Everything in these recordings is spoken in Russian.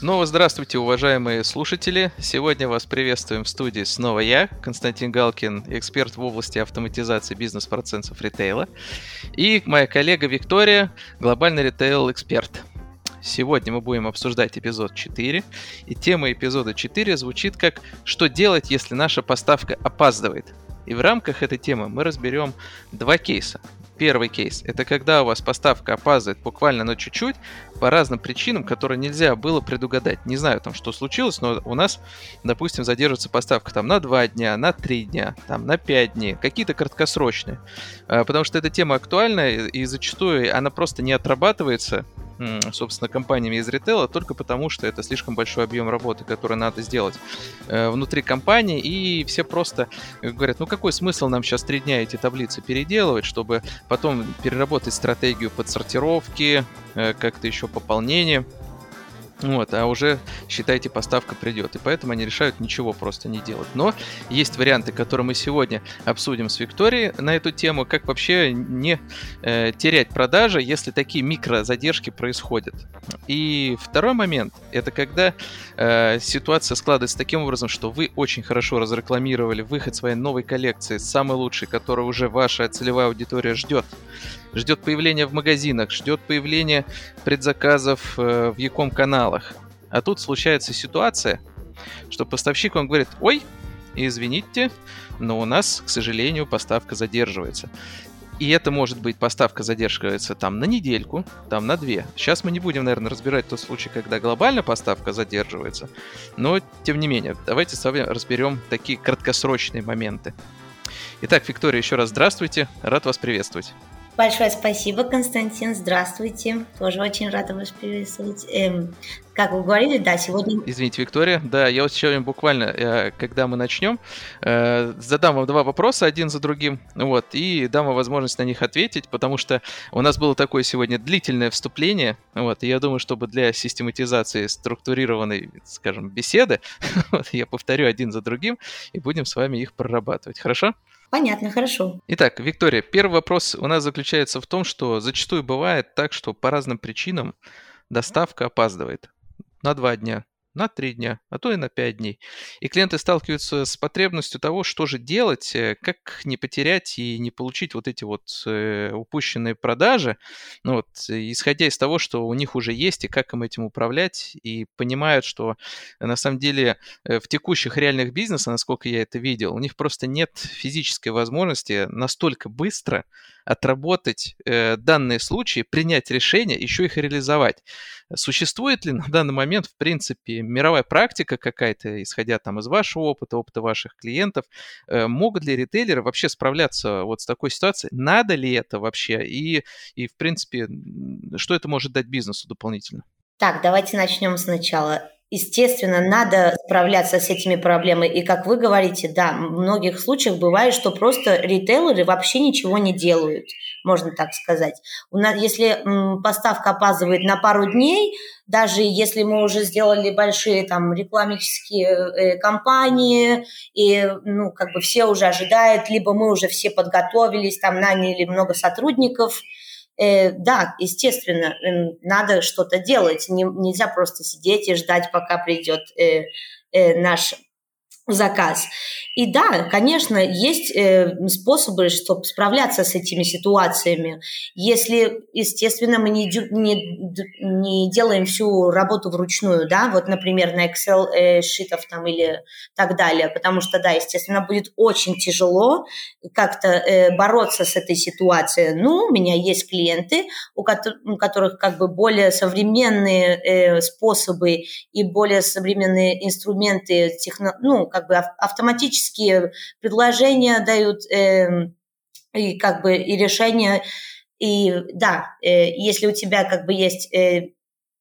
Снова здравствуйте, уважаемые слушатели. Сегодня вас приветствуем в студии снова я, Константин Галкин, эксперт в области автоматизации бизнес-процессов ритейла, и моя коллега Виктория, глобальный ритейл-эксперт. Сегодня мы будем обсуждать эпизод 4, и тема эпизода 4 звучит как «Что делать, если наша поставка опаздывает?». И в рамках этой темы мы разберем два кейса. Первый кейс – это когда у вас поставка опаздывает буквально на чуть-чуть по разным причинам, которые нельзя было предугадать. Не знаю там, что случилось, но у нас, допустим, задерживается поставка там на 2 дня, на 3 дня, там на 5 дней, какие-то краткосрочные. А, потому что эта тема актуальна и зачастую она просто не отрабатывается собственно, компаниями из ритейла только потому, что это слишком большой объем работы, который надо сделать э, внутри компании, и все просто говорят, ну какой смысл нам сейчас три дня эти таблицы переделывать, чтобы потом переработать стратегию подсортировки, э, как-то еще пополнение. Вот, а уже, считайте, поставка придет. И поэтому они решают ничего просто не делать. Но есть варианты, которые мы сегодня обсудим с Викторией на эту тему, как вообще не э, терять продажи, если такие микрозадержки происходят. И второй момент, это когда э, ситуация складывается таким образом, что вы очень хорошо разрекламировали выход своей новой коллекции, самой лучшей, которую уже ваша целевая аудитория ждет ждет появления в магазинах, ждет появления предзаказов э, в Яком каналах. А тут случается ситуация, что поставщик вам говорит, ой, извините, но у нас, к сожалению, поставка задерживается. И это может быть поставка задерживается там на недельку, там на две. Сейчас мы не будем, наверное, разбирать тот случай, когда глобально поставка задерживается. Но, тем не менее, давайте с вами разберем такие краткосрочные моменты. Итак, Виктория, еще раз здравствуйте. Рад вас приветствовать. Большое спасибо, Константин. Здравствуйте. Тоже очень рада вас приветствовать. Эм, как вы говорили, да, сегодня... Извините, Виктория. Да, я вот сегодня буквально, э, когда мы начнем, э, задам вам два вопроса один за другим, вот, и дам вам возможность на них ответить, потому что у нас было такое сегодня длительное вступление, вот, и я думаю, чтобы для систематизации структурированной, скажем, беседы, вот, я повторю один за другим, и будем с вами их прорабатывать. Хорошо? Понятно, хорошо. Итак, Виктория, первый вопрос у нас заключается в том, что зачастую бывает так, что по разным причинам доставка опаздывает на два дня, на 3 дня, а то и на 5 дней. И клиенты сталкиваются с потребностью того, что же делать, э, как не потерять и не получить вот эти вот э, упущенные продажи, ну вот, исходя из того, что у них уже есть и как им этим управлять, и понимают, что на самом деле э, в текущих реальных бизнесах, насколько я это видел, у них просто нет физической возможности настолько быстро отработать э, данные случаи, принять решение, еще их реализовать. Существует ли на данный момент, в принципе, мировая практика какая-то, исходя там из вашего опыта, опыта ваших клиентов, э, могут ли ритейлеры вообще справляться вот с такой ситуацией? Надо ли это вообще? И, и в принципе, что это может дать бизнесу дополнительно? Так, давайте начнем сначала. Естественно, надо справляться с этими проблемами. И как вы говорите, да, в многих случаях бывает, что просто ритейлеры вообще ничего не делают, можно так сказать. У нас, если поставка опаздывает на пару дней, даже если мы уже сделали большие там рекламические э, кампании, и ну, как бы все уже ожидают, либо мы уже все подготовились, там наняли много сотрудников – э, да, естественно, э, надо что-то делать. Не, нельзя просто сидеть и ждать, пока придет э, э, наш заказ. И да, конечно, есть э, способы, чтобы справляться с этими ситуациями. Если, естественно, мы не, не, не делаем всю работу вручную, да, вот, например, на Excel э, шитов там или так далее, потому что, да, естественно, будет очень тяжело как-то э, бороться с этой ситуацией. Ну, у меня есть клиенты, у, ко- у которых как бы более современные э, способы и более современные инструменты, техно, ну, как бы автоматические предложения дают э, и как бы и решения. И да, э, если у тебя как бы есть э,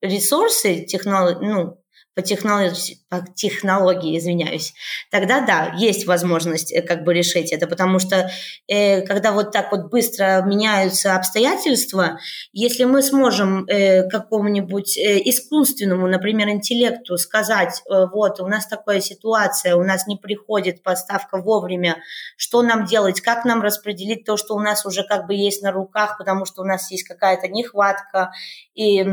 ресурсы, технолог, ну, по технологии, по технологии, извиняюсь, тогда да, есть возможность э, как бы решить это, потому что э, когда вот так вот быстро меняются обстоятельства, если мы сможем э, какому-нибудь э, искусственному, например, интеллекту сказать, э, вот у нас такая ситуация, у нас не приходит поставка вовремя, что нам делать, как нам распределить то, что у нас уже как бы есть на руках, потому что у нас есть какая-то нехватка и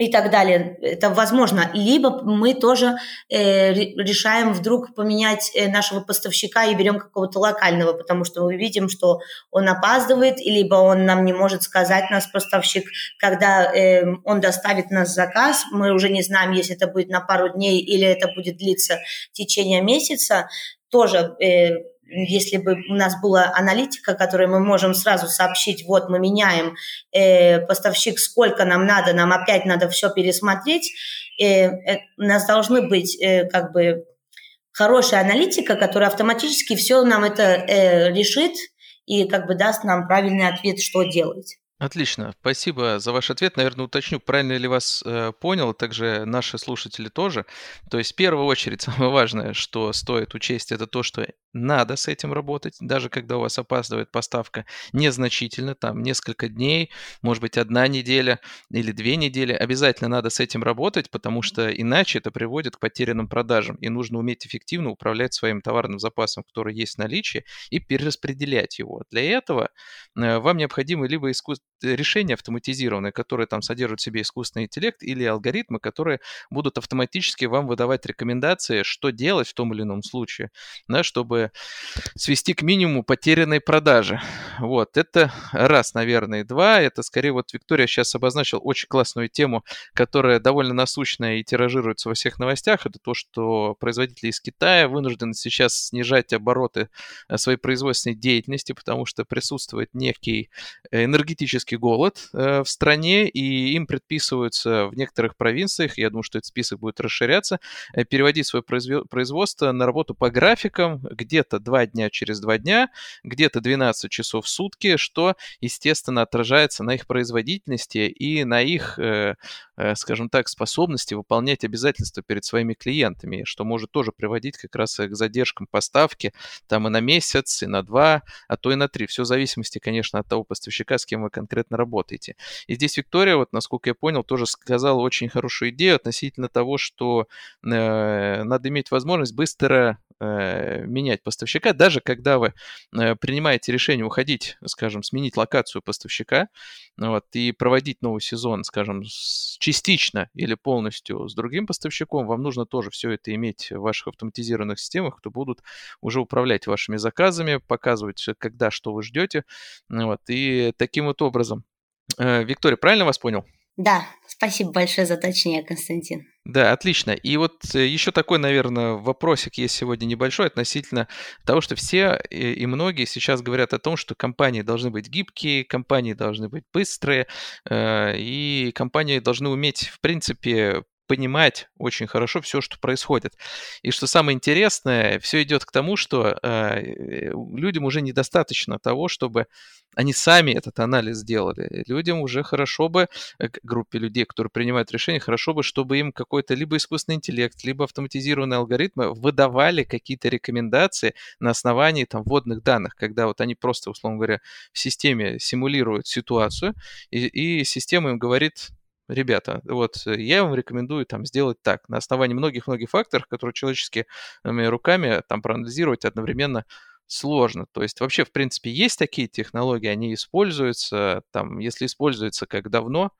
и так далее. Это возможно. Либо мы тоже э, решаем вдруг поменять э, нашего поставщика и берем какого-то локального, потому что мы видим, что он опаздывает, либо он нам не может сказать, нас поставщик, когда э, он доставит нас заказ. Мы уже не знаем, если это будет на пару дней или это будет длиться в течение месяца. Тоже э, если бы у нас была аналитика, которой мы можем сразу сообщить, вот мы меняем э, поставщик, сколько нам надо, нам опять надо все пересмотреть, э, э, у нас должны быть э, как бы хорошая аналитика, которая автоматически все нам это э, решит и как бы даст нам правильный ответ, что делать. Отлично, спасибо за ваш ответ. Наверное, уточню, правильно ли вас э, понял, также наши слушатели тоже. То есть, в первую очередь, самое важное, что стоит учесть, это то, что надо с этим работать, даже когда у вас опаздывает поставка незначительно, там несколько дней, может быть, одна неделя или две недели, обязательно надо с этим работать, потому что иначе это приводит к потерянным продажам, и нужно уметь эффективно управлять своим товарным запасом, который есть в наличии, и перераспределять его. Для этого э, вам необходимо либо искус... решение автоматизированное, которое там содержит в себе искусственный интеллект, или алгоритмы, которые будут автоматически вам выдавать рекомендации, что делать в том или ином случае, да, чтобы свести к минимуму потерянной продажи. Вот, это раз, наверное. Два, это скорее вот Виктория сейчас обозначил очень классную тему, которая довольно насущная и тиражируется во всех новостях. Это то, что производители из Китая вынуждены сейчас снижать обороты э, своей производственной деятельности, потому что присутствует некий энергетический голод э, в стране, и им предписываются в некоторых провинциях, я думаю, что этот список будет расширяться, э, переводить свое производство на работу по графикам, где где-то 2 дня через 2 дня, где-то 12 часов в сутки, что, естественно, отражается на их производительности и на их, э, э, скажем так, способности выполнять обязательства перед своими клиентами, что может тоже приводить как раз к задержкам поставки там и на месяц, и на два, а то и на три. Все в зависимости, конечно, от того поставщика, с кем вы конкретно работаете. И здесь Виктория, вот насколько я понял, тоже сказала очень хорошую идею относительно того, что э, надо иметь возможность быстро э, менять поставщика, даже когда вы э, принимаете решение уходить, скажем, сменить локацию поставщика, вот, и проводить новый сезон, скажем, с, частично или полностью с другим поставщиком, вам нужно тоже все это иметь в ваших автоматизированных системах, кто будут уже управлять вашими заказами, показывать, когда что вы ждете, вот, и таким вот образом. Э, Виктория, правильно вас понял? Да, спасибо большое за уточнение, Константин. Да, отлично. И вот э, еще такой, наверное, вопросик есть сегодня небольшой относительно того, что все и многие сейчас говорят о том, что компании должны быть гибкие, компании должны быть быстрые, э, и компании должны уметь, в принципе, понимать очень хорошо все, что происходит. И что самое интересное, все идет к тому, что э, людям уже недостаточно того, чтобы они сами этот анализ сделали. Людям уже хорошо бы, э, группе людей, которые принимают решения, хорошо бы, чтобы им какой-то либо искусственный интеллект, либо автоматизированные алгоритмы выдавали какие-то рекомендации на основании там вводных данных, когда вот они просто, условно говоря, в системе симулируют ситуацию, и, и система им говорит, ребята, вот э, я вам рекомендую там сделать так, на основании многих-многих факторов, которые человеческими руками там проанализировать одновременно сложно. То есть вообще, в принципе, есть такие технологии, они используются, там, если используются, как давно,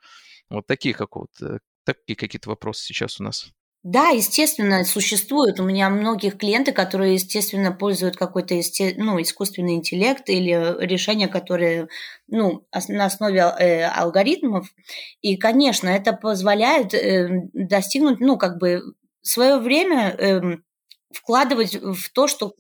вот такие как вот, э, такие какие-то вопросы сейчас у нас. Да, естественно, существуют. У меня многих клиенты, которые, естественно, пользуют какой-то ну, искусственный интеллект или решения, которые ну, на основе э, алгоритмов. И, конечно, это позволяет э, достигнуть, ну, как бы, свое время э, вкладывать в то, что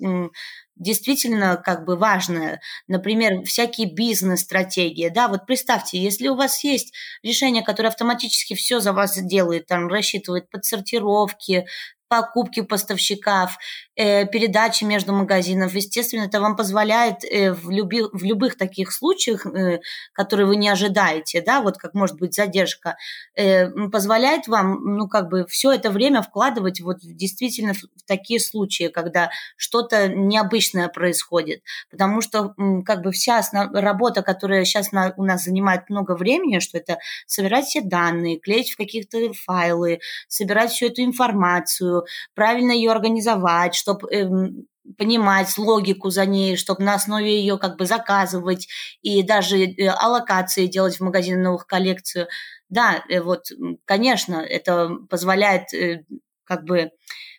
действительно как бы важное. Например, всякие бизнес-стратегии. Да, вот представьте, если у вас есть решение, которое автоматически все за вас делает, там рассчитывает подсортировки, покупки поставщиков, э, передачи между магазинов. Естественно, это вам позволяет э, в, люби, в любых таких случаях, э, которые вы не ожидаете, да, вот как может быть задержка, э, позволяет вам, ну, как бы все это время вкладывать вот действительно в, такие случаи, когда что-то необычное происходит. Потому что как бы вся основ... работа, которая сейчас на, у нас занимает много времени, что это собирать все данные, клеить в каких-то файлы, собирать всю эту информацию, правильно ее организовать, чтобы эм, понимать логику за ней, чтобы на основе ее как бы заказывать и даже э, аллокации делать в магазин новых коллекцию. Да, э, вот, конечно, это позволяет э, как бы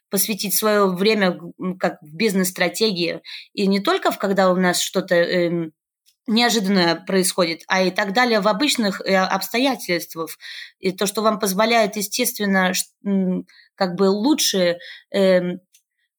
посвятить свое время как в бизнес-стратегии. И не только, когда у нас что-то э, неожиданное происходит, а и так далее в обычных э, обстоятельствах. И то, что вам позволяет, естественно, как бы лучше э,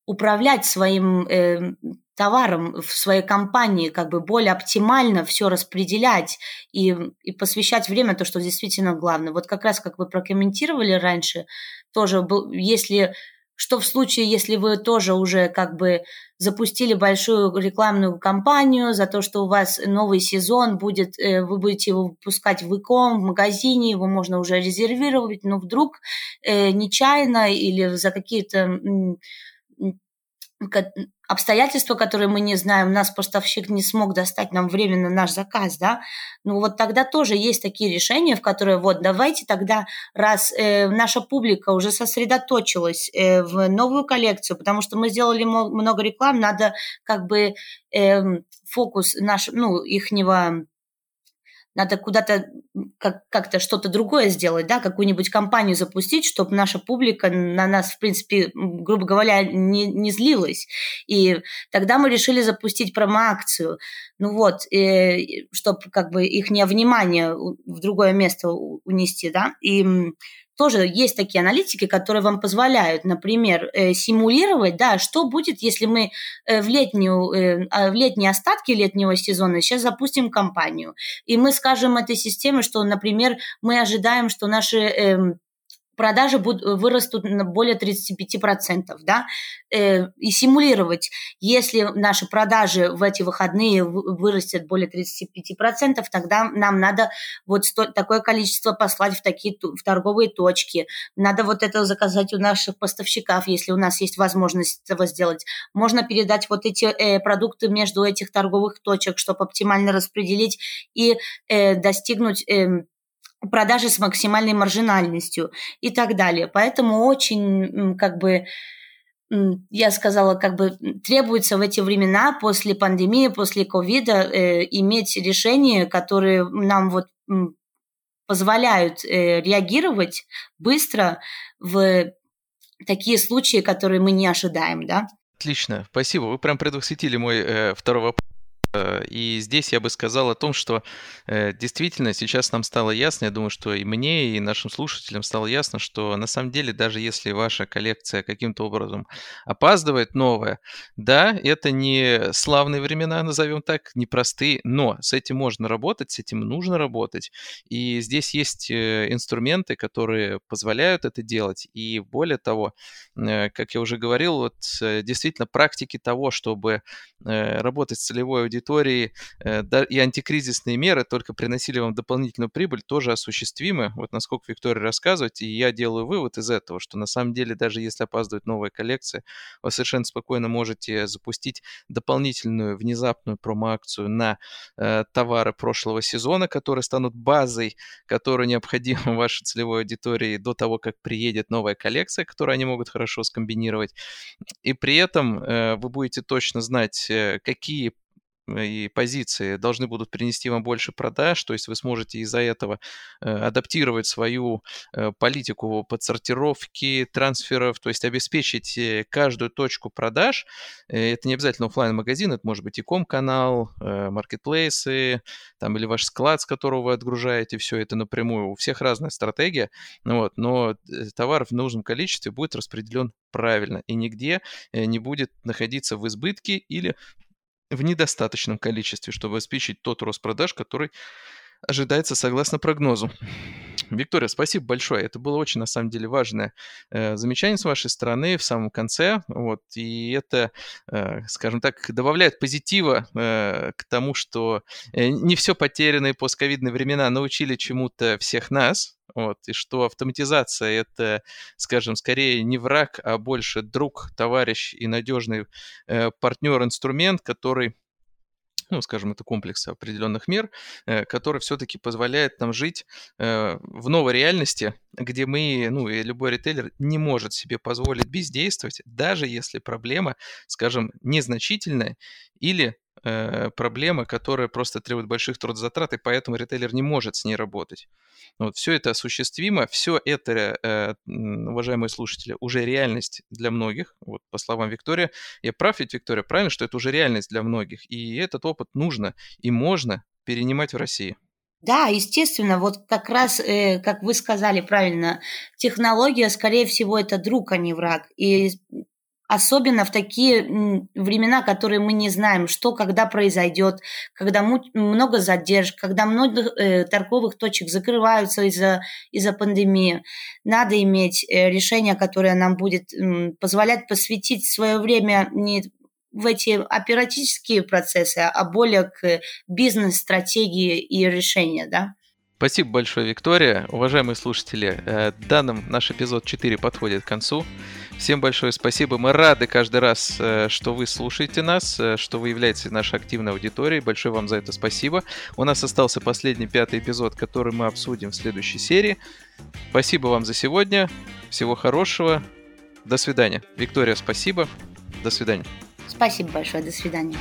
управлять своим э, товаром в своей компании, как бы более оптимально все распределять и, и посвящать время то, что действительно главное. Вот как раз, как вы прокомментировали раньше, тоже был, если что в случае, если вы тоже уже как бы запустили большую рекламную кампанию за то, что у вас новый сезон будет, э, вы будете его выпускать в иком, в магазине, его можно уже резервировать, но вдруг э, нечаянно или за какие-то обстоятельства, которые мы не знаем, нас поставщик не смог достать нам временно наш заказ, да, ну вот тогда тоже есть такие решения, в которые вот давайте тогда, раз э, наша публика уже сосредоточилась э, в новую коллекцию, потому что мы сделали много реклам, надо как бы э, фокус наш, ну, ихнего надо куда-то как- как-то что-то другое сделать, да, какую-нибудь компанию запустить, чтобы наша публика на нас, в принципе, грубо говоря, не, не злилась. И тогда мы решили запустить промо-акцию, ну вот, чтобы как бы их внимание в другое место унести, да, и тоже есть такие аналитики, которые вам позволяют, например, э, симулировать, да, что будет, если мы э, в, летнюю, э, а, в летние остатки летнего сезона сейчас запустим кампанию, и мы скажем этой системе, что, например, мы ожидаем, что наши эм, продажи будут, вырастут на более 35%, да, э, и симулировать, если наши продажи в эти выходные вырастет более 35%, тогда нам надо вот сто, такое количество послать в такие в торговые точки, надо вот это заказать у наших поставщиков, если у нас есть возможность этого сделать. Можно передать вот эти э, продукты между этих торговых точек, чтобы оптимально распределить и э, достигнуть э, продажи с максимальной маржинальностью и так далее. Поэтому очень как бы я сказала, как бы требуется в эти времена после пандемии, после ковида э, иметь решения, которые нам вот позволяют э, реагировать быстро в такие случаи, которые мы не ожидаем, да. Отлично, спасибо. Вы прям предвосхитили мой э, второй вопрос. Э, и здесь я бы сказал о том, что э, действительно сейчас нам стало ясно, я думаю, что и мне, и нашим слушателям стало ясно, что на самом деле даже если ваша коллекция каким-то образом опаздывает новая, да, это не славные времена, назовем так, непростые, но с этим можно работать, с этим нужно работать. И здесь есть э, инструменты, которые позволяют это делать. И более того, как я уже говорил, вот действительно практики того, чтобы работать с целевой аудиторией, аудитории э, и антикризисные меры только приносили вам дополнительную прибыль, тоже осуществимы. Вот насколько Виктория рассказывает, и я делаю вывод из этого, что на самом деле даже если опаздывает новая коллекция, вы совершенно спокойно можете запустить дополнительную внезапную промо-акцию на э, товары прошлого сезона, которые станут базой, которая необходима вашей целевой аудитории до того, как приедет новая коллекция, которую они могут хорошо скомбинировать. И при этом э, вы будете точно знать, э, какие и позиции должны будут принести вам больше продаж, то есть вы сможете из-за этого э, адаптировать свою э, политику подсортировки, трансферов, то есть обеспечить э, каждую точку продаж. Это не обязательно офлайн магазин это может быть и ком-канал, маркетплейсы, там или ваш склад, с которого вы отгружаете все это напрямую. У всех разная стратегия, вот, но товар в нужном количестве будет распределен правильно и нигде не будет находиться в избытке или в недостаточном количестве, чтобы обеспечить тот рост продаж, который ожидается согласно прогнозу. Виктория, спасибо большое. Это было очень, на самом деле, важное э, замечание с вашей стороны в самом конце. Вот, и это, э, скажем так, добавляет позитива э, к тому, что э, не все потерянные постковидные времена научили чему-то всех нас. Вот, и что автоматизация это, скажем, скорее не враг, а больше друг, товарищ и надежный э, партнер, инструмент, который ну, скажем, это комплекс определенных мер, э, который все-таки позволяет нам жить э, в новой реальности, где мы, ну, и любой ритейлер не может себе позволить бездействовать, даже если проблема, скажем, незначительная или э, проблема, которая просто требует больших трудозатрат, и поэтому ритейлер не может с ней работать. Вот, все это осуществимо, все это, э, уважаемые слушатели, уже реальность для многих. Вот по словам Виктория, я прав ведь, Виктория, правильно, что это уже реальность для многих, и этот опыт нужно и можно перенимать в России. Да, естественно, вот как раз, э, как вы сказали правильно, технология, скорее всего, это друг, а не враг. И особенно в такие времена, которые мы не знаем, что когда произойдет, когда много задержек, когда много э, торговых точек закрываются из-за из пандемии. Надо иметь э, решение, которое нам будет позволять посвятить свое время не в эти оператические процессы, а более к бизнес-стратегии и решения, да. Спасибо большое, Виктория. Уважаемые слушатели, э, данным наш эпизод 4 подходит к концу. Всем большое спасибо. Мы рады каждый раз, э, что вы слушаете нас, э, что вы являетесь нашей активной аудиторией. Большое вам за это спасибо. У нас остался последний пятый эпизод, который мы обсудим в следующей серии. Спасибо вам за сегодня. Всего хорошего. До свидания. Виктория, спасибо. До свидания. Спасибо большое. До свидания.